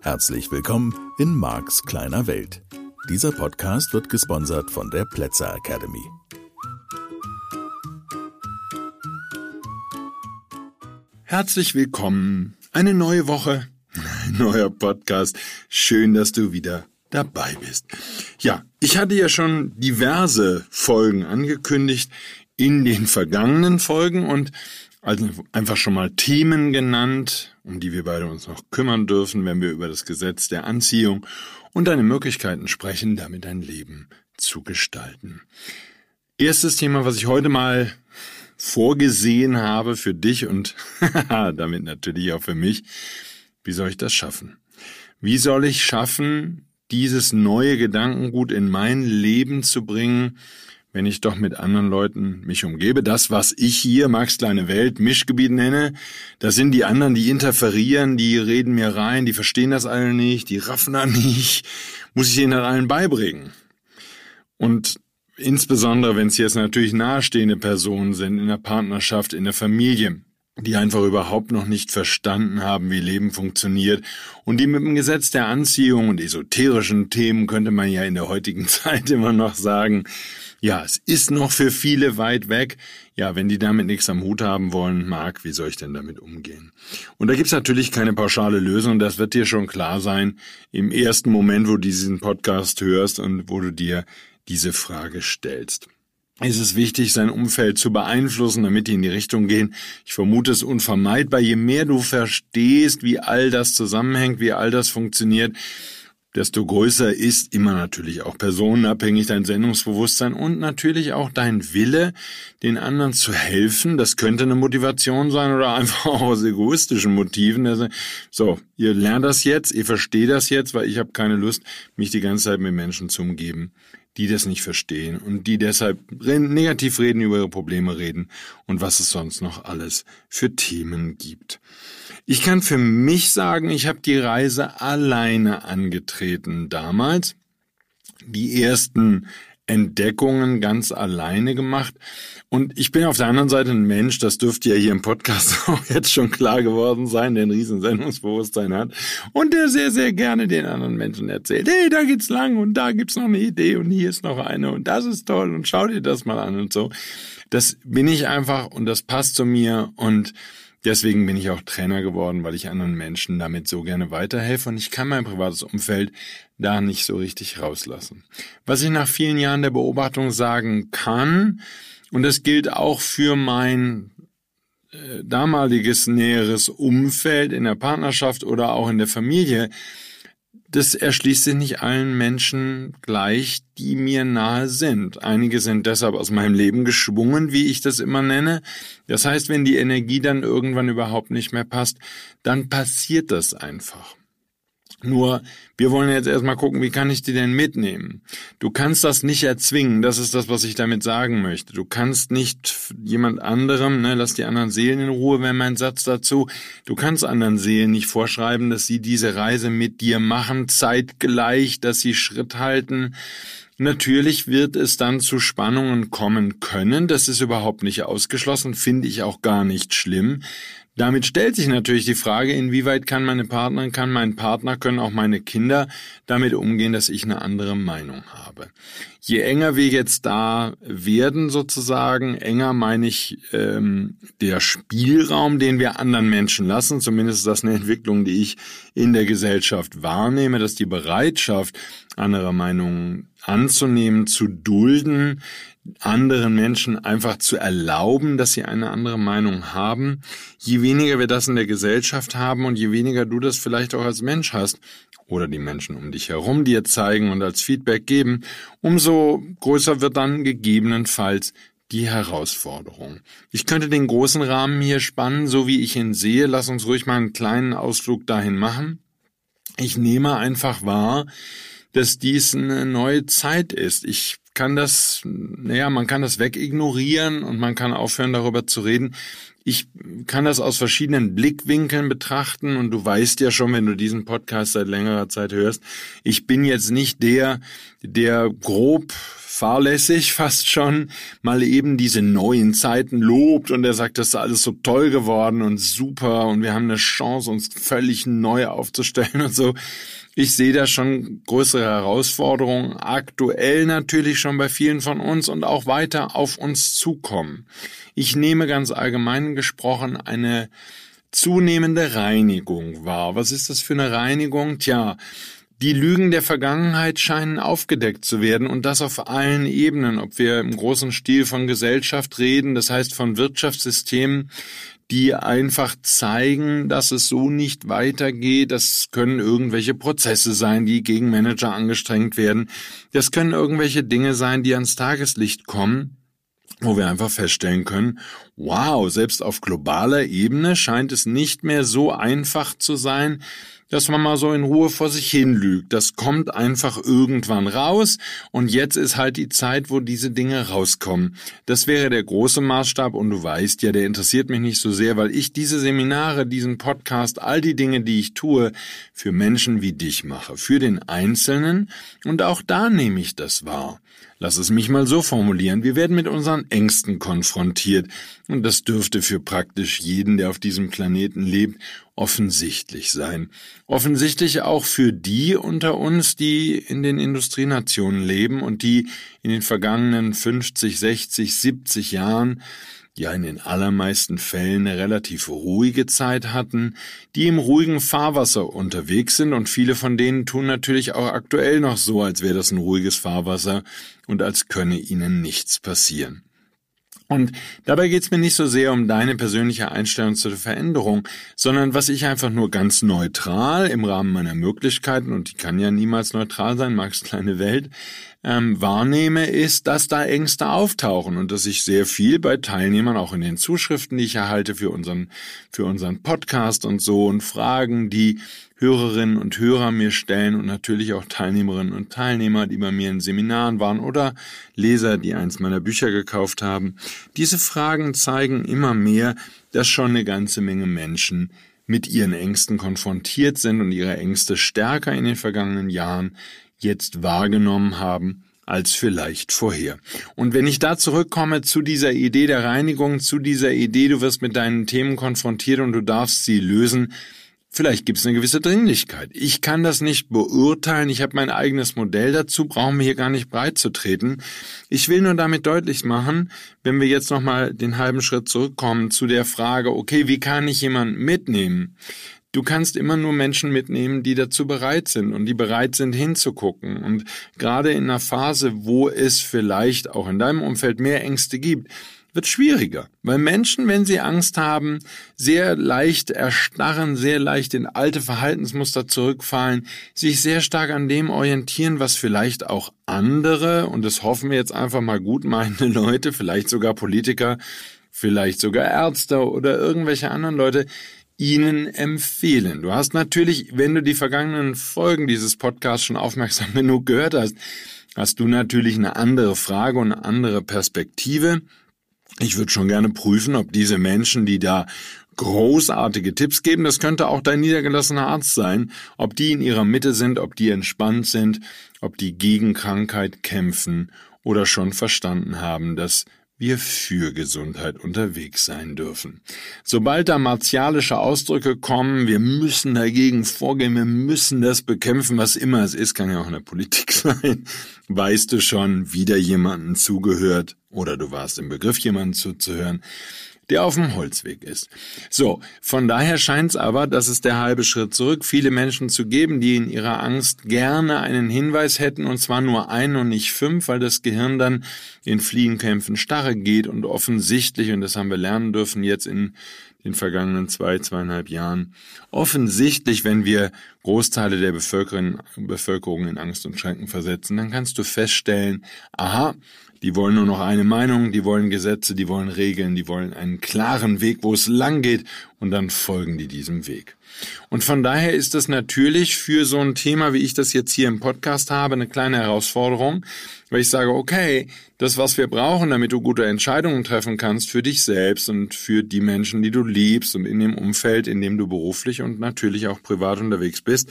Herzlich willkommen in Marks kleiner Welt. Dieser Podcast wird gesponsert von der Plätzer Academy. Herzlich willkommen. Eine neue Woche, ein neuer Podcast. Schön, dass du wieder dabei bist. Ich hatte ja schon diverse Folgen angekündigt in den vergangenen Folgen und also einfach schon mal Themen genannt, um die wir beide uns noch kümmern dürfen, wenn wir über das Gesetz der Anziehung und deine Möglichkeiten sprechen, damit dein Leben zu gestalten. Erstes Thema, was ich heute mal vorgesehen habe für dich und damit natürlich auch für mich. Wie soll ich das schaffen? Wie soll ich schaffen, dieses neue Gedankengut in mein Leben zu bringen, wenn ich doch mit anderen Leuten mich umgebe. Das, was ich hier Max kleine Welt Mischgebiet nenne, das sind die anderen, die interferieren, die reden mir rein, die verstehen das alle nicht, die raffen da nicht, muss ich ihnen allen beibringen. Und insbesondere, wenn es jetzt natürlich nahestehende Personen sind, in der Partnerschaft, in der Familie, die einfach überhaupt noch nicht verstanden haben, wie Leben funktioniert und die mit dem Gesetz der Anziehung und esoterischen Themen könnte man ja in der heutigen Zeit immer noch sagen, ja, es ist noch für viele weit weg. Ja, wenn die damit nichts am Hut haben wollen, Marc, wie soll ich denn damit umgehen? Und da gibt's natürlich keine pauschale Lösung, das wird dir schon klar sein im ersten Moment, wo du diesen Podcast hörst und wo du dir diese Frage stellst ist es wichtig, sein Umfeld zu beeinflussen, damit die in die Richtung gehen. Ich vermute es unvermeidbar. Je mehr du verstehst, wie all das zusammenhängt, wie all das funktioniert, desto größer ist immer natürlich auch personenabhängig dein Sendungsbewusstsein und natürlich auch dein Wille, den anderen zu helfen. Das könnte eine Motivation sein oder einfach auch aus egoistischen Motiven. So, ihr lernt das jetzt, ihr versteht das jetzt, weil ich habe keine Lust, mich die ganze Zeit mit Menschen zu umgeben, die das nicht verstehen und die deshalb negativ reden, über ihre Probleme reden und was es sonst noch alles für Themen gibt. Ich kann für mich sagen, ich habe die Reise alleine angetreten damals. Die ersten Entdeckungen ganz alleine gemacht. Und ich bin auf der anderen Seite ein Mensch, das dürfte ja hier im Podcast auch jetzt schon klar geworden sein, der ein Riesensendungsbewusstsein hat und der sehr, sehr gerne den anderen Menschen erzählt, hey, da geht's lang und da gibt's noch eine Idee und hier ist noch eine und das ist toll und schau dir das mal an und so. Das bin ich einfach und das passt zu mir und Deswegen bin ich auch Trainer geworden, weil ich anderen Menschen damit so gerne weiterhelfe und ich kann mein privates Umfeld da nicht so richtig rauslassen. Was ich nach vielen Jahren der Beobachtung sagen kann, und das gilt auch für mein äh, damaliges näheres Umfeld in der Partnerschaft oder auch in der Familie, das erschließt sich nicht allen Menschen gleich, die mir nahe sind. Einige sind deshalb aus meinem Leben geschwungen, wie ich das immer nenne. Das heißt, wenn die Energie dann irgendwann überhaupt nicht mehr passt, dann passiert das einfach. Nur, wir wollen jetzt erstmal gucken, wie kann ich die denn mitnehmen? Du kannst das nicht erzwingen, das ist das, was ich damit sagen möchte. Du kannst nicht jemand anderem, ne, lass die anderen Seelen in Ruhe, wäre mein Satz dazu. Du kannst anderen Seelen nicht vorschreiben, dass sie diese Reise mit dir machen, zeitgleich, dass sie Schritt halten. Natürlich wird es dann zu Spannungen kommen können, das ist überhaupt nicht ausgeschlossen, finde ich auch gar nicht schlimm. Damit stellt sich natürlich die Frage, inwieweit kann meine Partnerin, kann mein Partner, können auch meine Kinder damit umgehen, dass ich eine andere Meinung habe. Je enger wir jetzt da werden sozusagen, enger meine ich ähm, der Spielraum, den wir anderen Menschen lassen, zumindest ist das eine Entwicklung, die ich in der Gesellschaft wahrnehme, dass die Bereitschaft, andere Meinungen anzunehmen, zu dulden, anderen Menschen einfach zu erlauben, dass sie eine andere Meinung haben. Je weniger wir das in der Gesellschaft haben und je weniger du das vielleicht auch als Mensch hast oder die Menschen um dich herum dir zeigen und als Feedback geben, umso größer wird dann gegebenenfalls die Herausforderung. Ich könnte den großen Rahmen hier spannen, so wie ich ihn sehe. Lass uns ruhig mal einen kleinen Ausflug dahin machen. Ich nehme einfach wahr, dass dies eine neue Zeit ist. Ich kann das, naja, man kann das wegignorieren und man kann aufhören, darüber zu reden. Ich kann das aus verschiedenen Blickwinkeln betrachten und du weißt ja schon, wenn du diesen Podcast seit längerer Zeit hörst, ich bin jetzt nicht der, der grob fahrlässig fast schon mal eben diese neuen Zeiten lobt und er sagt, das ist alles so toll geworden und super und wir haben eine Chance, uns völlig neu aufzustellen und so. Ich sehe da schon größere Herausforderungen, aktuell natürlich schon bei vielen von uns und auch weiter auf uns zukommen. Ich nehme ganz allgemein gesprochen eine zunehmende Reinigung wahr. Was ist das für eine Reinigung? Tja, die Lügen der Vergangenheit scheinen aufgedeckt zu werden und das auf allen Ebenen, ob wir im großen Stil von Gesellschaft reden, das heißt von Wirtschaftssystemen, die einfach zeigen, dass es so nicht weitergeht. Das können irgendwelche Prozesse sein, die gegen Manager angestrengt werden. Das können irgendwelche Dinge sein, die ans Tageslicht kommen wo wir einfach feststellen können, wow, selbst auf globaler Ebene scheint es nicht mehr so einfach zu sein, dass man mal so in Ruhe vor sich hin lügt. Das kommt einfach irgendwann raus und jetzt ist halt die Zeit, wo diese Dinge rauskommen. Das wäre der große Maßstab und du weißt ja, der interessiert mich nicht so sehr, weil ich diese Seminare, diesen Podcast, all die Dinge, die ich tue, für Menschen wie dich mache, für den Einzelnen und auch da nehme ich das wahr. Lass es mich mal so formulieren. Wir werden mit unseren Ängsten konfrontiert. Und das dürfte für praktisch jeden, der auf diesem Planeten lebt, offensichtlich sein. Offensichtlich auch für die unter uns, die in den Industrienationen leben und die in den vergangenen 50, 60, 70 Jahren ja in den allermeisten Fällen eine relativ ruhige Zeit hatten, die im ruhigen Fahrwasser unterwegs sind und viele von denen tun natürlich auch aktuell noch so, als wäre das ein ruhiges Fahrwasser und als könne ihnen nichts passieren. Und dabei geht es mir nicht so sehr um deine persönliche Einstellung zur Veränderung, sondern was ich einfach nur ganz neutral im Rahmen meiner Möglichkeiten, und die kann ja niemals neutral sein, Max kleine Welt, ähm, wahrnehme, ist, dass da Ängste auftauchen und dass ich sehr viel bei Teilnehmern, auch in den Zuschriften, die ich erhalte für unseren, für unseren Podcast und so und Fragen, die Hörerinnen und Hörer mir stellen und natürlich auch Teilnehmerinnen und Teilnehmer, die bei mir in Seminaren waren oder Leser, die eins meiner Bücher gekauft haben. Diese Fragen zeigen immer mehr, dass schon eine ganze Menge Menschen mit ihren Ängsten konfrontiert sind und ihre Ängste stärker in den vergangenen Jahren jetzt wahrgenommen haben als vielleicht vorher. Und wenn ich da zurückkomme zu dieser Idee der Reinigung, zu dieser Idee, du wirst mit deinen Themen konfrontiert und du darfst sie lösen, Vielleicht gibt es eine gewisse Dringlichkeit. Ich kann das nicht beurteilen. Ich habe mein eigenes Modell dazu, brauchen wir hier gar nicht breit zu treten. Ich will nur damit deutlich machen, wenn wir jetzt nochmal den halben Schritt zurückkommen zu der Frage, okay, wie kann ich jemanden mitnehmen? Du kannst immer nur Menschen mitnehmen, die dazu bereit sind und die bereit sind hinzugucken. Und gerade in einer Phase, wo es vielleicht auch in deinem Umfeld mehr Ängste gibt, wird schwieriger, weil Menschen, wenn sie Angst haben, sehr leicht erstarren, sehr leicht in alte Verhaltensmuster zurückfallen, sich sehr stark an dem orientieren, was vielleicht auch andere, und das hoffen wir jetzt einfach mal gutmeinende Leute, vielleicht sogar Politiker, vielleicht sogar Ärzte oder irgendwelche anderen Leute, Ihnen empfehlen. Du hast natürlich, wenn du die vergangenen Folgen dieses Podcasts schon aufmerksam genug gehört hast, hast du natürlich eine andere Frage und eine andere Perspektive. Ich würde schon gerne prüfen, ob diese Menschen, die da großartige Tipps geben, das könnte auch dein niedergelassener Arzt sein, ob die in ihrer Mitte sind, ob die entspannt sind, ob die gegen Krankheit kämpfen oder schon verstanden haben, dass wir für Gesundheit unterwegs sein dürfen. Sobald da martialische Ausdrücke kommen, wir müssen dagegen vorgehen, wir müssen das bekämpfen, was immer es ist, kann ja auch in der Politik sein, weißt du schon, wieder jemanden zugehört oder du warst im Begriff, jemanden zuzuhören, der auf dem Holzweg ist. So, von daher scheint es aber, dass es der halbe Schritt zurück, viele Menschen zu geben, die in ihrer Angst gerne einen Hinweis hätten, und zwar nur einen und nicht fünf, weil das Gehirn dann in Fliehenkämpfen starre geht und offensichtlich, und das haben wir lernen dürfen jetzt in den vergangenen zwei, zweieinhalb Jahren, offensichtlich, wenn wir Großteile der Bevölkerung in Angst und Schrecken versetzen, dann kannst du feststellen, aha, die wollen nur noch eine Meinung, die wollen Gesetze, die wollen Regeln, die wollen einen klaren Weg, wo es lang geht und dann folgen die diesem Weg. Und von daher ist das natürlich für so ein Thema, wie ich das jetzt hier im Podcast habe, eine kleine Herausforderung, weil ich sage, okay, das, was wir brauchen, damit du gute Entscheidungen treffen kannst für dich selbst und für die Menschen, die du liebst und in dem Umfeld, in dem du beruflich und natürlich auch privat unterwegs bist,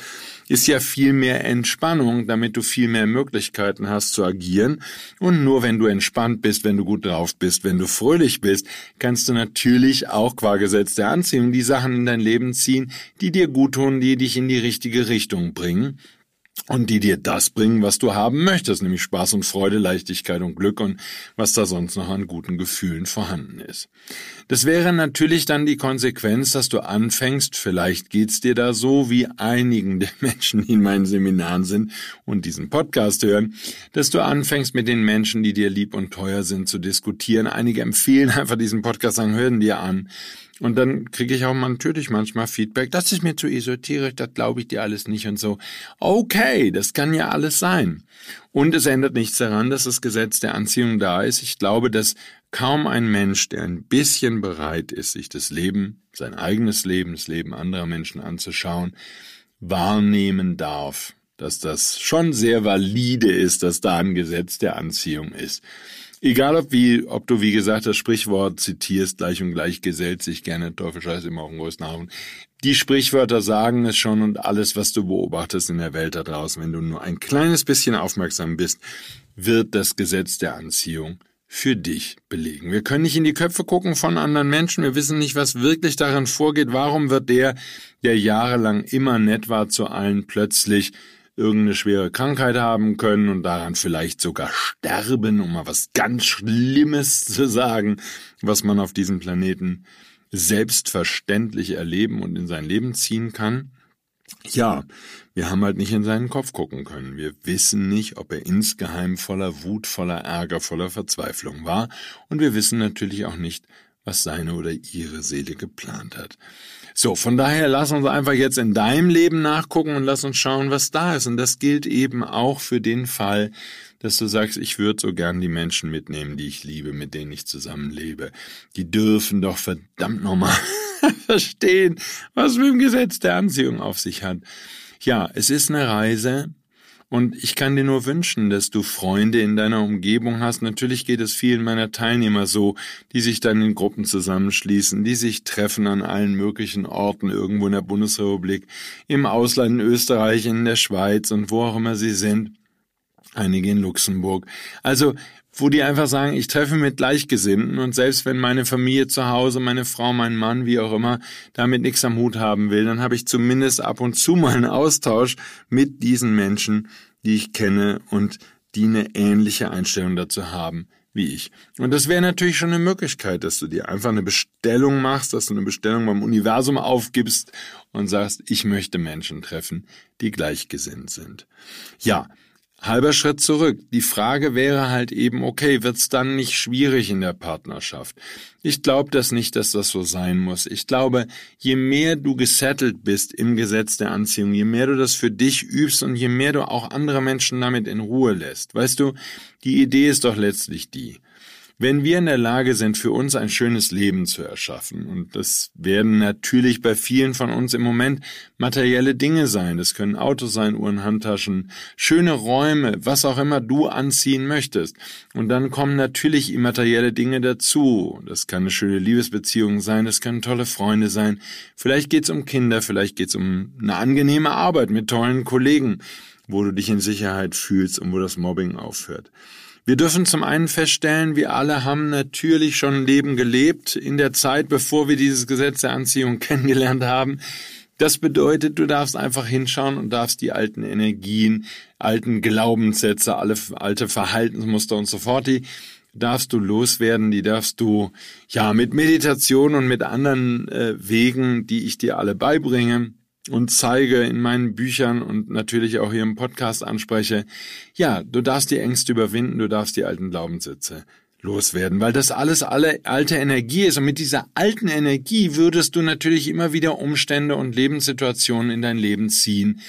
ist ja viel mehr Entspannung, damit du viel mehr Möglichkeiten hast zu agieren. Und nur wenn du entspannt bist, wenn du gut drauf bist, wenn du fröhlich bist, kannst du natürlich auch qua Gesetz der Anziehung die Sachen in dein Leben ziehen, die dir gut tun, die dich in die richtige Richtung bringen und die dir das bringen, was du haben möchtest, nämlich Spaß und Freude, Leichtigkeit und Glück und was da sonst noch an guten Gefühlen vorhanden ist. Das wäre natürlich dann die Konsequenz, dass du anfängst, vielleicht geht's dir da so wie einigen der Menschen, die in meinen Seminaren sind und diesen Podcast hören, dass du anfängst mit den Menschen, die dir lieb und teuer sind, zu diskutieren. Einige empfehlen einfach diesen Podcast, sagen, hören dir an. Und dann kriege ich auch natürlich manchmal Feedback, das ist mir zu esoterisch, das glaube ich dir alles nicht und so. Okay, das kann ja alles sein. Und es ändert nichts daran, dass das Gesetz der Anziehung da ist. Ich glaube, dass kaum ein Mensch, der ein bisschen bereit ist, sich das Leben, sein eigenes Leben, das Leben anderer Menschen anzuschauen, wahrnehmen darf, dass das schon sehr valide ist, dass da ein Gesetz der Anziehung ist. Egal ob wie, ob du wie gesagt das Sprichwort zitierst, gleich und gleich gesellt sich gerne Teufel immer auf den größten Hafen. Die Sprichwörter sagen es schon und alles, was du beobachtest in der Welt da draußen, wenn du nur ein kleines bisschen aufmerksam bist, wird das Gesetz der Anziehung für dich belegen. Wir können nicht in die Köpfe gucken von anderen Menschen. Wir wissen nicht, was wirklich darin vorgeht. Warum wird der, der jahrelang immer nett war zu allen, plötzlich irgendeine schwere Krankheit haben können und daran vielleicht sogar sterben, um mal was ganz Schlimmes zu sagen, was man auf diesem Planeten selbstverständlich erleben und in sein Leben ziehen kann. Ja, wir haben halt nicht in seinen Kopf gucken können. Wir wissen nicht, ob er insgeheim voller Wut, voller Ärger, voller Verzweiflung war, und wir wissen natürlich auch nicht, was seine oder ihre Seele geplant hat. So, von daher lass uns einfach jetzt in deinem Leben nachgucken und lass uns schauen, was da ist. Und das gilt eben auch für den Fall, dass du sagst, ich würde so gern die Menschen mitnehmen, die ich liebe, mit denen ich zusammenlebe. Die dürfen doch verdammt nochmal verstehen, was mit dem Gesetz der Anziehung auf sich hat. Ja, es ist eine Reise, und ich kann dir nur wünschen, dass du Freunde in deiner Umgebung hast. Natürlich geht es vielen meiner Teilnehmer so, die sich dann in Gruppen zusammenschließen, die sich treffen an allen möglichen Orten irgendwo in der Bundesrepublik, im Ausland in Österreich, in der Schweiz und wo auch immer sie sind. Einige in Luxemburg. Also wo die einfach sagen, ich treffe mit Gleichgesinnten und selbst wenn meine Familie zu Hause, meine Frau, mein Mann, wie auch immer, damit nichts am Hut haben will, dann habe ich zumindest ab und zu mal einen Austausch mit diesen Menschen, die ich kenne und die eine ähnliche Einstellung dazu haben wie ich. Und das wäre natürlich schon eine Möglichkeit, dass du dir einfach eine Bestellung machst, dass du eine Bestellung beim Universum aufgibst und sagst, ich möchte Menschen treffen, die gleichgesinnt sind. Ja, Halber Schritt zurück. Die Frage wäre halt eben, okay, wird's dann nicht schwierig in der Partnerschaft? Ich glaube das nicht, dass das so sein muss. Ich glaube, je mehr du gesettelt bist im Gesetz der Anziehung, je mehr du das für dich übst und je mehr du auch andere Menschen damit in Ruhe lässt. Weißt du, die Idee ist doch letztlich die. Wenn wir in der Lage sind, für uns ein schönes Leben zu erschaffen, und das werden natürlich bei vielen von uns im Moment materielle Dinge sein, das können Autos sein, Uhren, Handtaschen, schöne Räume, was auch immer du anziehen möchtest. Und dann kommen natürlich immaterielle Dinge dazu. Das kann eine schöne Liebesbeziehung sein, das können tolle Freunde sein, vielleicht geht's um Kinder, vielleicht geht's um eine angenehme Arbeit mit tollen Kollegen, wo du dich in Sicherheit fühlst und wo das Mobbing aufhört. Wir dürfen zum einen feststellen, wir alle haben natürlich schon ein Leben gelebt in der Zeit, bevor wir dieses Gesetz der Anziehung kennengelernt haben. Das bedeutet, du darfst einfach hinschauen und darfst die alten Energien, alten Glaubenssätze, alle alte Verhaltensmuster und so fort, die darfst du loswerden, die darfst du ja mit Meditation und mit anderen äh, Wegen, die ich dir alle beibringe, und zeige in meinen Büchern und natürlich auch hier im Podcast anspreche, ja, du darfst die Ängste überwinden, du darfst die alten Glaubenssätze loswerden, weil das alles alle alte Energie ist und mit dieser alten Energie würdest du natürlich immer wieder Umstände und Lebenssituationen in dein Leben ziehen,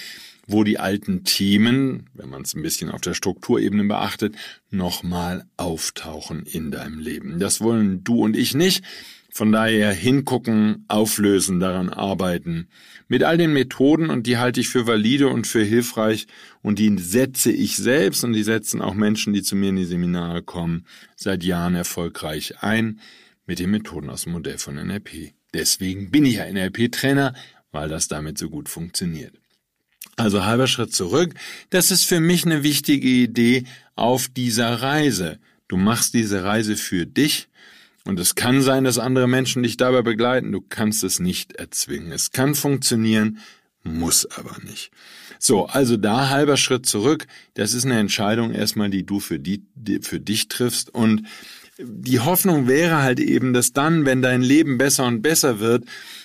wo die alten Themen, wenn man es ein bisschen auf der Strukturebene beachtet, nochmal auftauchen in deinem Leben. Das wollen du und ich nicht. Von daher hingucken, auflösen, daran arbeiten. Mit all den Methoden und die halte ich für valide und für hilfreich und die setze ich selbst und die setzen auch Menschen, die zu mir in die Seminare kommen, seit Jahren erfolgreich ein mit den Methoden aus dem Modell von NLP. Deswegen bin ich ja NLP-Trainer, weil das damit so gut funktioniert. Also halber Schritt zurück. Das ist für mich eine wichtige Idee auf dieser Reise. Du machst diese Reise für dich und es kann sein, dass andere Menschen dich dabei begleiten. Du kannst es nicht erzwingen. Es kann funktionieren, muss aber nicht. So, also da halber Schritt zurück. Das ist eine Entscheidung erstmal, die du für, die, die, für dich triffst. Und die Hoffnung wäre halt eben, dass dann, wenn dein Leben besser und besser wird,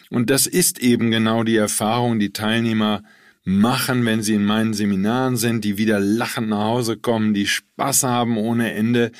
und das ist eben genau die Erfahrung, die Teilnehmer machen, wenn sie in meinen Seminaren sind, die wieder lachend nach Hause kommen, die Spaß haben ohne Ende,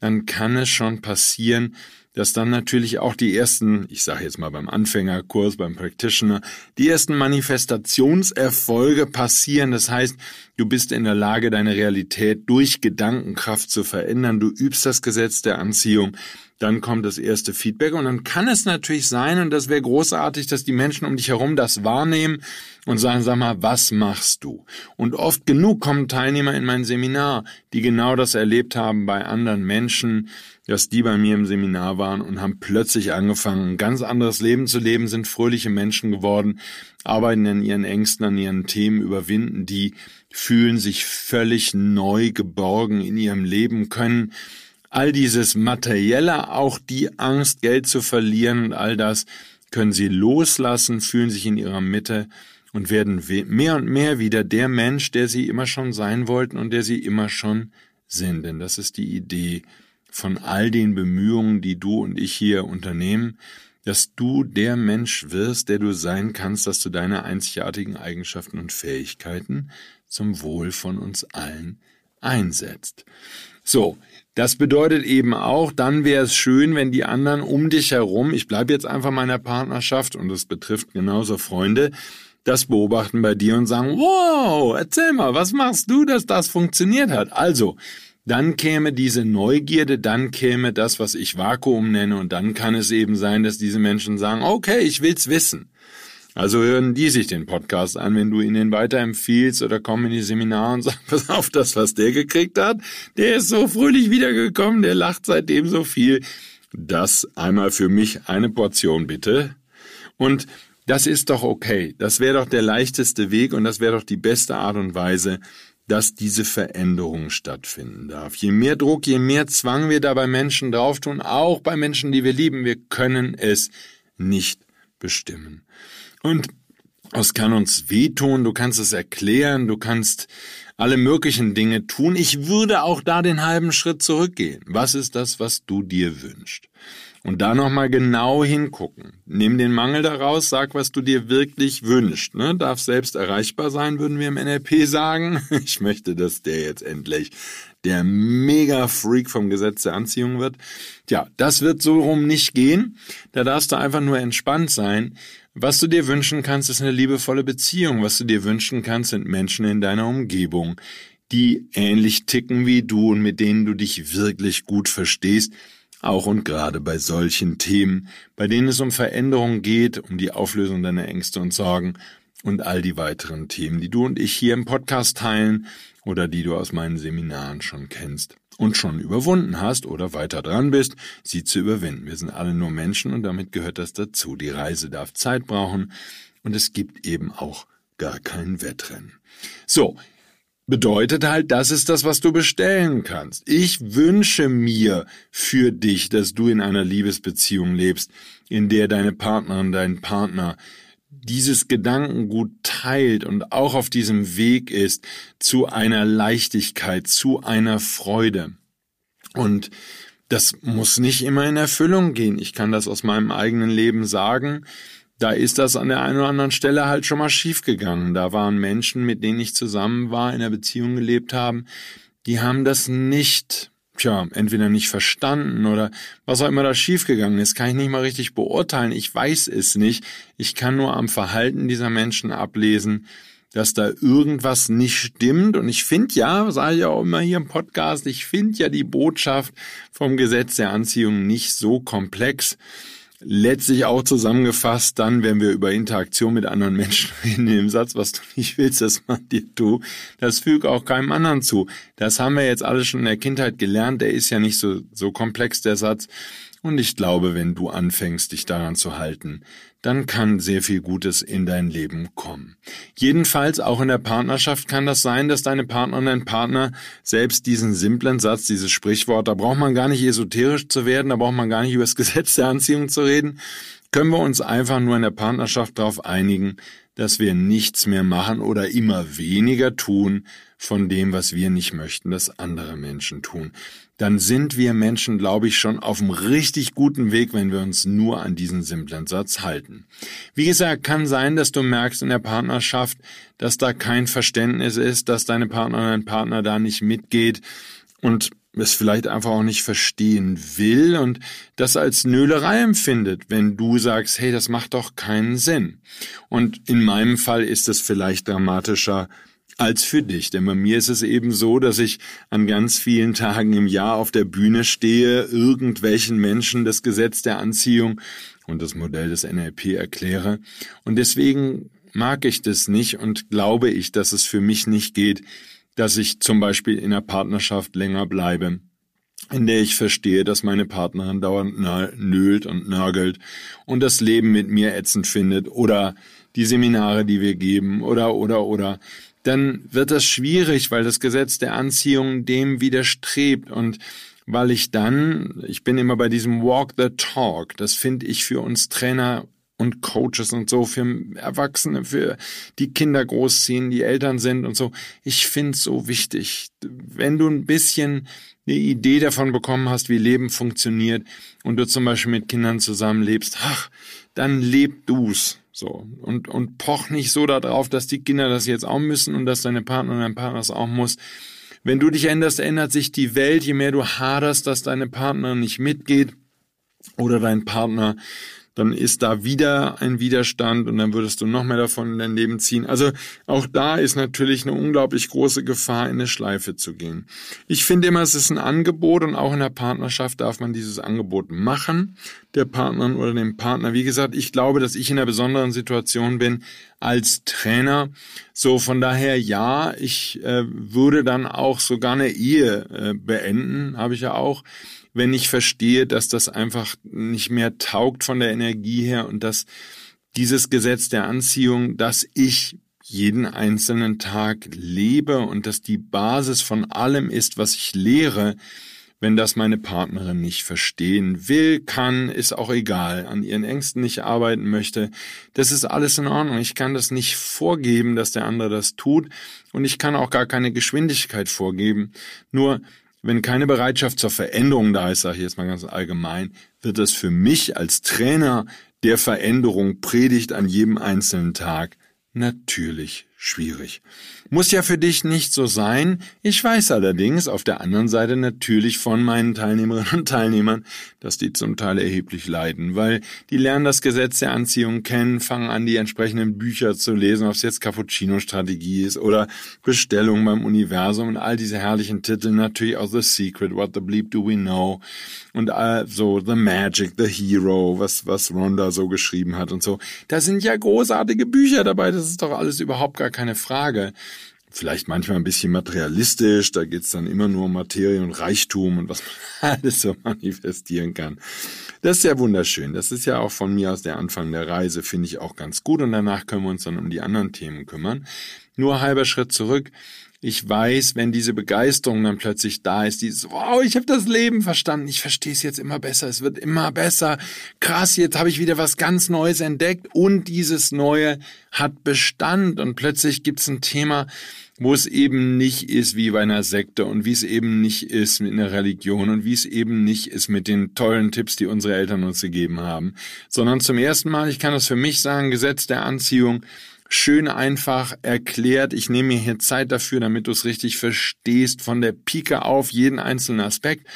dann kann es schon passieren, dass dann natürlich auch die ersten, ich sage jetzt mal beim Anfängerkurs, beim Practitioner, die ersten Manifestationserfolge passieren. Das heißt, du bist in der Lage, deine Realität durch Gedankenkraft zu verändern. Du übst das Gesetz der Anziehung dann kommt das erste Feedback und dann kann es natürlich sein, und das wäre großartig, dass die Menschen um dich herum das wahrnehmen und sagen, sag mal, was machst du? Und oft genug kommen Teilnehmer in mein Seminar, die genau das erlebt haben bei anderen Menschen, dass die bei mir im Seminar waren und haben plötzlich angefangen, ein ganz anderes Leben zu leben, sind fröhliche Menschen geworden, arbeiten an ihren Ängsten, an ihren Themen, überwinden die, fühlen sich völlig neu geborgen in ihrem Leben, können all dieses Materielle, auch die Angst, Geld zu verlieren und all das, können sie loslassen, fühlen sich in ihrer Mitte und werden mehr und mehr wieder der Mensch, der sie immer schon sein wollten und der sie immer schon sind. Denn das ist die Idee von all den Bemühungen, die du und ich hier unternehmen, dass du der Mensch wirst, der du sein kannst, dass du deine einzigartigen Eigenschaften und Fähigkeiten zum Wohl von uns allen einsetzt. So, das bedeutet eben auch, dann wäre es schön, wenn die anderen um dich herum, ich bleibe jetzt einfach meiner Partnerschaft und das betrifft genauso Freunde, das beobachten bei dir und sagen, wow, erzähl mal, was machst du, dass das funktioniert hat? Also, dann käme diese Neugierde, dann käme das, was ich Vakuum nenne, und dann kann es eben sein, dass diese Menschen sagen, okay, ich will's wissen. Also hören die sich den Podcast an, wenn du ihnen weiterempfiehlst oder kommen in die Seminare und sagen, pass auf, das, was der gekriegt hat, der ist so fröhlich wiedergekommen, der lacht seitdem so viel. Das einmal für mich eine Portion bitte. Und das ist doch okay. Das wäre doch der leichteste Weg und das wäre doch die beste Art und Weise, dass diese Veränderung stattfinden darf. Je mehr Druck, je mehr Zwang wir da bei Menschen drauf tun, auch bei Menschen, die wir lieben, wir können es nicht bestimmen. Und es kann uns wehtun, du kannst es erklären, du kannst alle möglichen Dinge tun. Ich würde auch da den halben Schritt zurückgehen. Was ist das, was du dir wünschst? Und da nochmal genau hingucken. Nimm den Mangel daraus, sag, was du dir wirklich wünschst. Ne? Darf selbst erreichbar sein, würden wir im NLP sagen. Ich möchte, dass der jetzt endlich der Mega-Freak vom Gesetz der Anziehung wird. Tja, das wird so rum nicht gehen. Da darfst du einfach nur entspannt sein was du dir wünschen kannst, ist eine liebevolle Beziehung. Was du dir wünschen kannst, sind Menschen in deiner Umgebung, die ähnlich ticken wie du und mit denen du dich wirklich gut verstehst, auch und gerade bei solchen Themen, bei denen es um Veränderung geht, um die Auflösung deiner Ängste und Sorgen und all die weiteren Themen, die du und ich hier im Podcast teilen oder die du aus meinen Seminaren schon kennst und schon überwunden hast oder weiter dran bist, sie zu überwinden. Wir sind alle nur Menschen und damit gehört das dazu. Die Reise darf Zeit brauchen und es gibt eben auch gar kein Wettrennen. So, bedeutet halt, das ist das, was du bestellen kannst. Ich wünsche mir für dich, dass du in einer Liebesbeziehung lebst, in der deine Partnerin, dein Partner dieses Gedankengut teilt und auch auf diesem Weg ist zu einer Leichtigkeit, zu einer Freude. Und das muss nicht immer in Erfüllung gehen. Ich kann das aus meinem eigenen Leben sagen. Da ist das an der einen oder anderen Stelle halt schon mal schiefgegangen. Da waren Menschen, mit denen ich zusammen war, in einer Beziehung gelebt haben, die haben das nicht tja, entweder nicht verstanden oder was auch immer da schiefgegangen ist, kann ich nicht mal richtig beurteilen. Ich weiß es nicht. Ich kann nur am Verhalten dieser Menschen ablesen, dass da irgendwas nicht stimmt. Und ich finde ja, sage ich auch immer hier im Podcast, ich finde ja die Botschaft vom Gesetz der Anziehung nicht so komplex. Letztlich auch zusammengefasst dann, wenn wir über Interaktion mit anderen Menschen reden, im Satz, was du nicht willst, dass man dir tu, das füge auch keinem anderen zu. Das haben wir jetzt alle schon in der Kindheit gelernt, der ist ja nicht so, so komplex, der Satz. Und ich glaube, wenn du anfängst, dich daran zu halten, dann kann sehr viel Gutes in dein Leben kommen. Jedenfalls auch in der Partnerschaft kann das sein, dass deine Partnerin, dein Partner selbst diesen simplen Satz, dieses Sprichwort, da braucht man gar nicht esoterisch zu werden, da braucht man gar nicht über das Gesetz der Anziehung zu reden, können wir uns einfach nur in der Partnerschaft darauf einigen, dass wir nichts mehr machen oder immer weniger tun von dem, was wir nicht möchten, dass andere Menschen tun. Dann sind wir Menschen, glaube ich, schon auf einem richtig guten Weg, wenn wir uns nur an diesen simplen Satz halten. Wie gesagt, kann sein, dass du merkst in der Partnerschaft, dass da kein Verständnis ist, dass deine Partnerin, dein Partner da nicht mitgeht und es vielleicht einfach auch nicht verstehen will und das als Nölerei empfindet, wenn du sagst, hey, das macht doch keinen Sinn. Und in meinem Fall ist es vielleicht dramatischer als für dich. Denn bei mir ist es eben so, dass ich an ganz vielen Tagen im Jahr auf der Bühne stehe, irgendwelchen Menschen das Gesetz der Anziehung und das Modell des NLP erkläre. Und deswegen mag ich das nicht und glaube ich, dass es für mich nicht geht, dass ich zum Beispiel in einer Partnerschaft länger bleibe, in der ich verstehe, dass meine Partnerin dauernd nölt und nörgelt und das Leben mit mir ätzend findet oder die Seminare, die wir geben oder oder oder, dann wird das schwierig, weil das Gesetz der Anziehung dem widerstrebt und weil ich dann, ich bin immer bei diesem Walk the Talk, das finde ich für uns Trainer und Coaches und so, für Erwachsene, für die Kinder großziehen, die Eltern sind und so. Ich finde es so wichtig. Wenn du ein bisschen eine Idee davon bekommen hast, wie Leben funktioniert und du zum Beispiel mit Kindern zusammenlebst, ach, dann leb du's. So. Und, und poch nicht so darauf, dass die Kinder das jetzt auch müssen und dass deine Partner und dein Partner das auch muss. Wenn du dich änderst, ändert sich die Welt, je mehr du haderst, dass deine Partnerin nicht mitgeht oder dein Partner dann ist da wieder ein Widerstand und dann würdest du noch mehr davon in dein Leben ziehen. Also auch da ist natürlich eine unglaublich große Gefahr, in eine Schleife zu gehen. Ich finde immer, es ist ein Angebot und auch in der Partnerschaft darf man dieses Angebot machen, der Partnerin oder dem Partner. Wie gesagt, ich glaube, dass ich in einer besonderen Situation bin als Trainer. So von daher ja, ich äh, würde dann auch sogar eine Ehe äh, beenden, habe ich ja auch wenn ich verstehe, dass das einfach nicht mehr taugt von der Energie her und dass dieses Gesetz der Anziehung, dass ich jeden einzelnen Tag lebe und dass die Basis von allem ist, was ich lehre, wenn das meine Partnerin nicht verstehen will, kann, ist auch egal, an ihren Ängsten nicht arbeiten möchte, das ist alles in Ordnung. Ich kann das nicht vorgeben, dass der andere das tut und ich kann auch gar keine Geschwindigkeit vorgeben. Nur wenn keine Bereitschaft zur Veränderung da ist, sage ich jetzt mal ganz allgemein, wird es für mich als Trainer der Veränderung predigt an jedem einzelnen Tag natürlich schwierig. Muss ja für dich nicht so sein. Ich weiß allerdings auf der anderen Seite natürlich von meinen Teilnehmerinnen und Teilnehmern, dass die zum Teil erheblich leiden, weil die lernen das Gesetz der Anziehung kennen, fangen an, die entsprechenden Bücher zu lesen, ob es jetzt Cappuccino-Strategie ist oder Bestellung beim Universum und all diese herrlichen Titel, natürlich auch The Secret, What the Bleep Do We Know und äh, so The Magic, The Hero, was, was Rhonda so geschrieben hat und so. Da sind ja großartige Bücher dabei, das ist doch alles überhaupt gar keine Frage vielleicht manchmal ein bisschen materialistisch, da geht's dann immer nur um Materie und Reichtum und was man alles so manifestieren kann. Das ist ja wunderschön. Das ist ja auch von mir aus der Anfang der Reise, finde ich auch ganz gut und danach können wir uns dann um die anderen Themen kümmern. Nur halber Schritt zurück. Ich weiß, wenn diese Begeisterung dann plötzlich da ist, dieses, wow, ich habe das Leben verstanden, ich verstehe es jetzt immer besser, es wird immer besser, krass, jetzt habe ich wieder was ganz Neues entdeckt. Und dieses Neue hat Bestand. Und plötzlich gibt's ein Thema, wo es eben nicht ist wie bei einer Sekte und wie es eben nicht ist mit einer Religion und wie es eben nicht ist mit den tollen Tipps, die unsere Eltern uns gegeben haben, sondern zum ersten Mal, ich kann das für mich sagen, Gesetz der Anziehung, schön einfach erklärt. Ich nehme mir hier Zeit dafür, damit du es richtig verstehst, von der Pike auf jeden einzelnen Aspekt.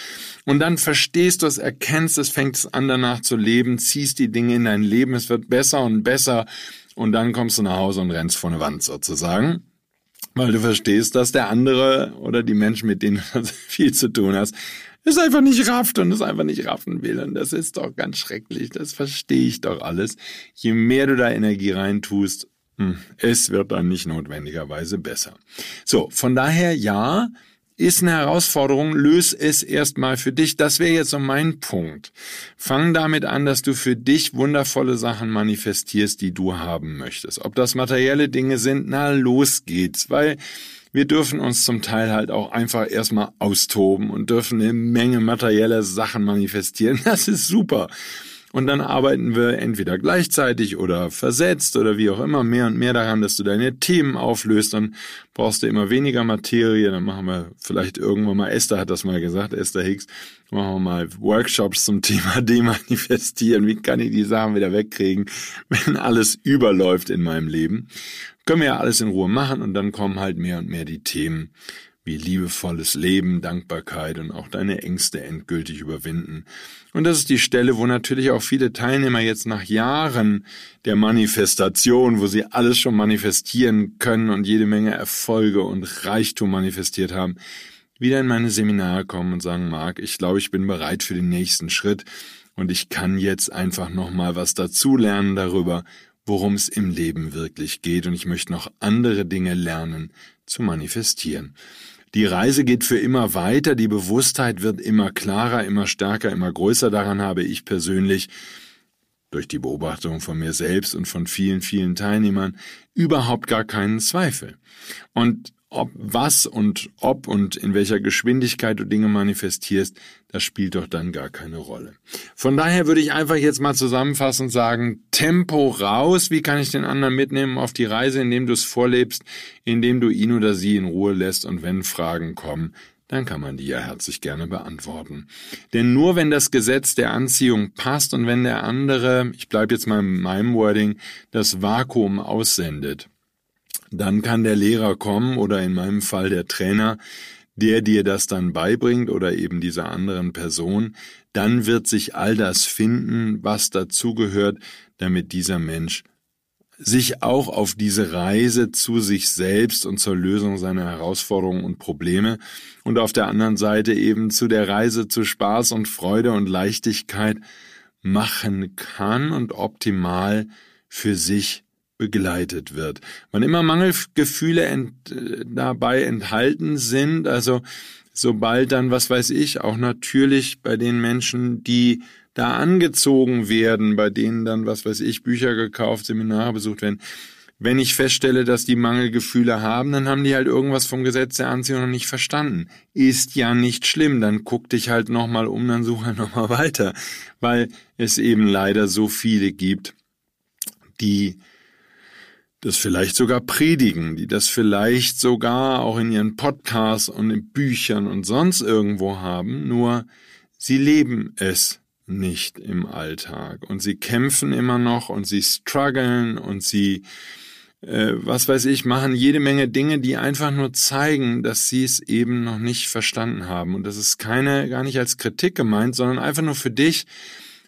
Und dann verstehst du es, erkennst es, fängst an danach zu leben, ziehst die Dinge in dein Leben, es wird besser und besser. Und dann kommst du nach Hause und rennst vor eine Wand sozusagen. Weil du verstehst, dass der andere oder die Menschen, mit denen du viel zu tun hast, es einfach nicht rafft und es einfach nicht raffen will. Und das ist doch ganz schrecklich. Das verstehe ich doch alles. Je mehr du da Energie reintust, es wird dann nicht notwendigerweise besser. So, von daher ja, ist eine Herausforderung, löse es erstmal für dich. Das wäre jetzt so mein Punkt. Fang damit an, dass du für dich wundervolle Sachen manifestierst, die du haben möchtest. Ob das materielle Dinge sind, na los geht's, weil wir dürfen uns zum Teil halt auch einfach erstmal austoben und dürfen eine Menge materielle Sachen manifestieren. Das ist super. Und dann arbeiten wir entweder gleichzeitig oder versetzt oder wie auch immer mehr und mehr daran, dass du deine Themen auflöst. Dann brauchst du immer weniger Materie. Dann machen wir vielleicht irgendwann mal, Esther hat das mal gesagt, Esther Hicks, machen wir mal Workshops zum Thema Demanifestieren. Wie kann ich die Sachen wieder wegkriegen, wenn alles überläuft in meinem Leben? Können wir ja alles in Ruhe machen und dann kommen halt mehr und mehr die Themen wie liebevolles Leben, Dankbarkeit und auch deine Ängste endgültig überwinden. Und das ist die Stelle, wo natürlich auch viele Teilnehmer jetzt nach Jahren der Manifestation, wo sie alles schon manifestieren können und jede Menge Erfolge und Reichtum manifestiert haben, wieder in meine Seminare kommen und sagen, Marc, ich glaube, ich bin bereit für den nächsten Schritt und ich kann jetzt einfach nochmal was dazulernen darüber, worum es im Leben wirklich geht und ich möchte noch andere Dinge lernen zu manifestieren. Die Reise geht für immer weiter, die Bewusstheit wird immer klarer, immer stärker, immer größer. Daran habe ich persönlich durch die Beobachtung von mir selbst und von vielen, vielen Teilnehmern überhaupt gar keinen Zweifel. Und ob was und ob und in welcher Geschwindigkeit du Dinge manifestierst, das spielt doch dann gar keine Rolle. Von daher würde ich einfach jetzt mal zusammenfassen und sagen, Tempo raus, wie kann ich den anderen mitnehmen auf die Reise, indem du es vorlebst, indem du ihn oder sie in Ruhe lässt und wenn Fragen kommen, dann kann man die ja herzlich gerne beantworten. Denn nur wenn das Gesetz der Anziehung passt und wenn der andere, ich bleibe jetzt mal in meinem Wording, das Vakuum aussendet, dann kann der Lehrer kommen oder in meinem Fall der Trainer, der dir das dann beibringt oder eben dieser anderen Person, dann wird sich all das finden, was dazugehört, damit dieser Mensch sich auch auf diese Reise zu sich selbst und zur Lösung seiner Herausforderungen und Probleme und auf der anderen Seite eben zu der Reise zu Spaß und Freude und Leichtigkeit machen kann und optimal für sich begleitet wird. Wann immer Mangelgefühle ent, äh, dabei enthalten sind, also sobald dann, was weiß ich, auch natürlich bei den Menschen, die da angezogen werden, bei denen dann, was weiß ich, Bücher gekauft, Seminare besucht werden, wenn ich feststelle, dass die Mangelgefühle haben, dann haben die halt irgendwas vom Gesetz der Anziehung noch nicht verstanden. Ist ja nicht schlimm, dann guck dich halt nochmal um, dann suche halt nochmal weiter, weil es eben leider so viele gibt, die das vielleicht sogar predigen, die das vielleicht sogar auch in ihren Podcasts und in Büchern und sonst irgendwo haben, nur sie leben es nicht im Alltag und sie kämpfen immer noch und sie strugglen und sie äh, was weiß ich, machen jede Menge Dinge, die einfach nur zeigen, dass sie es eben noch nicht verstanden haben. Und das ist keine, gar nicht als Kritik gemeint, sondern einfach nur für dich,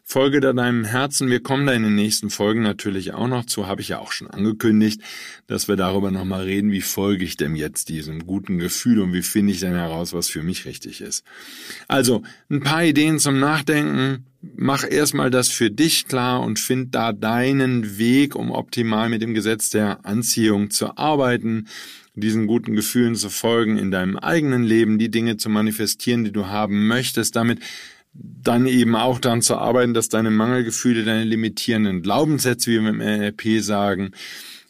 Folge da deinem Herzen. Wir kommen da in den nächsten Folgen natürlich auch noch zu, habe ich ja auch schon angekündigt, dass wir darüber nochmal reden, wie folge ich denn jetzt diesem guten Gefühl und wie finde ich denn heraus, was für mich richtig ist. Also, ein paar Ideen zum Nachdenken. Mach erstmal das für dich klar und find da deinen Weg, um optimal mit dem Gesetz der Anziehung zu arbeiten diesen guten Gefühlen zu folgen in deinem eigenen Leben, die Dinge zu manifestieren, die du haben möchtest, damit dann eben auch daran zu arbeiten, dass deine Mangelgefühle, deine limitierenden Glaubenssätze, wie wir im NLP sagen,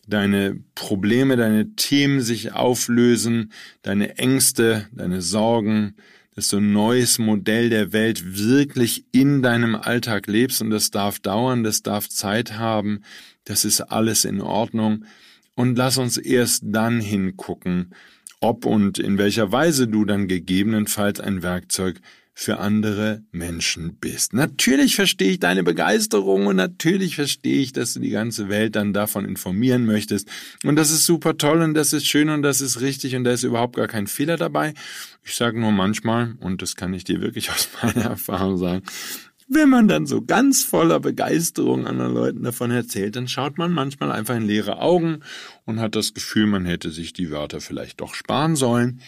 deine Probleme, deine Themen sich auflösen, deine Ängste, deine Sorgen, dass du ein neues Modell der Welt wirklich in deinem Alltag lebst und das darf dauern, das darf Zeit haben, das ist alles in Ordnung. Und lass uns erst dann hingucken, ob und in welcher Weise du dann gegebenenfalls ein Werkzeug für andere Menschen bist. Natürlich verstehe ich deine Begeisterung und natürlich verstehe ich, dass du die ganze Welt dann davon informieren möchtest. Und das ist super toll und das ist schön und das ist richtig und da ist überhaupt gar kein Fehler dabei. Ich sage nur manchmal, und das kann ich dir wirklich aus meiner Erfahrung sagen, wenn man dann so ganz voller Begeisterung anderen Leuten davon erzählt, dann schaut man manchmal einfach in leere Augen und hat das Gefühl, man hätte sich die Wörter vielleicht doch sparen sollen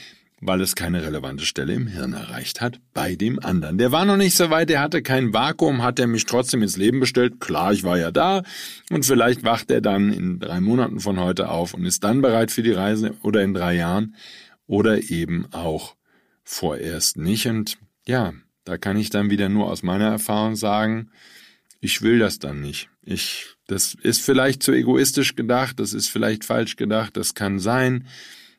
weil es keine relevante Stelle im Hirn erreicht hat bei dem anderen. Der war noch nicht so weit, der hatte kein Vakuum, hat er mich trotzdem ins Leben bestellt. Klar, ich war ja da und vielleicht wacht er dann in drei Monaten von heute auf und ist dann bereit für die Reise oder in drei Jahren oder eben auch vorerst nicht. Und ja, da kann ich dann wieder nur aus meiner Erfahrung sagen, ich will das dann nicht. Ich, das ist vielleicht zu egoistisch gedacht, das ist vielleicht falsch gedacht, das kann sein.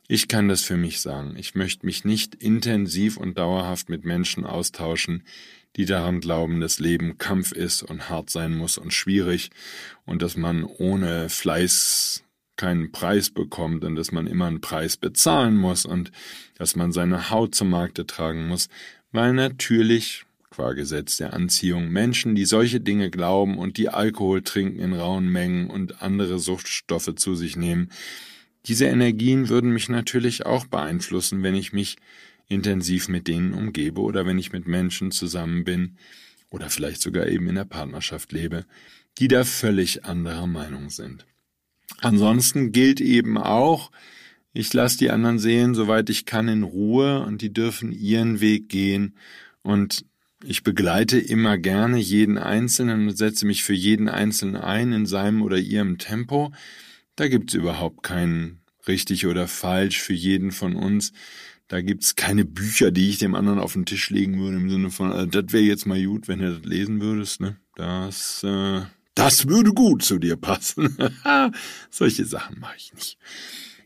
Ich kann das für mich sagen. Ich möchte mich nicht intensiv und dauerhaft mit Menschen austauschen, die daran glauben, dass Leben Kampf ist und hart sein muss und schwierig und dass man ohne Fleiß keinen Preis bekommt und dass man immer einen Preis bezahlen muss und dass man seine Haut zum Markte tragen muss, weil natürlich, qua Gesetz der Anziehung, Menschen, die solche Dinge glauben und die Alkohol trinken in rauen Mengen und andere Suchtstoffe zu sich nehmen, diese Energien würden mich natürlich auch beeinflussen, wenn ich mich intensiv mit denen umgebe oder wenn ich mit Menschen zusammen bin oder vielleicht sogar eben in der Partnerschaft lebe, die da völlig anderer Meinung sind. Ansonsten gilt eben auch, ich lasse die anderen sehen, soweit ich kann, in Ruhe und die dürfen ihren Weg gehen und ich begleite immer gerne jeden Einzelnen und setze mich für jeden Einzelnen ein in seinem oder ihrem Tempo. Da gibt's überhaupt kein richtig oder falsch für jeden von uns. Da gibt's keine Bücher, die ich dem anderen auf den Tisch legen würde, im Sinne von, also das wäre jetzt mal gut, wenn du das lesen würdest. Ne? Das, äh, das würde gut zu dir passen. Solche Sachen mache ich nicht.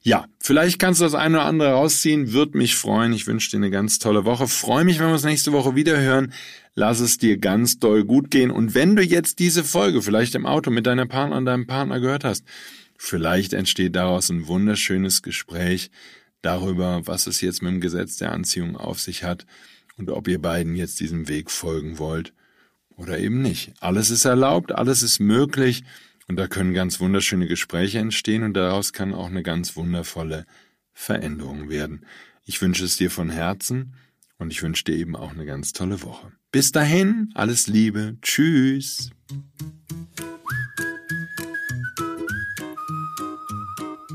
Ja, vielleicht kannst du das eine oder andere rausziehen, würde mich freuen. Ich wünsche dir eine ganz tolle Woche. Freue mich, wenn wir uns nächste Woche wieder hören. Lass es dir ganz doll gut gehen. Und wenn du jetzt diese Folge vielleicht im Auto mit deiner Partner und deinem Partner gehört hast, Vielleicht entsteht daraus ein wunderschönes Gespräch darüber, was es jetzt mit dem Gesetz der Anziehung auf sich hat und ob ihr beiden jetzt diesem Weg folgen wollt oder eben nicht. Alles ist erlaubt, alles ist möglich und da können ganz wunderschöne Gespräche entstehen und daraus kann auch eine ganz wundervolle Veränderung werden. Ich wünsche es dir von Herzen und ich wünsche dir eben auch eine ganz tolle Woche. Bis dahin, alles Liebe, tschüss.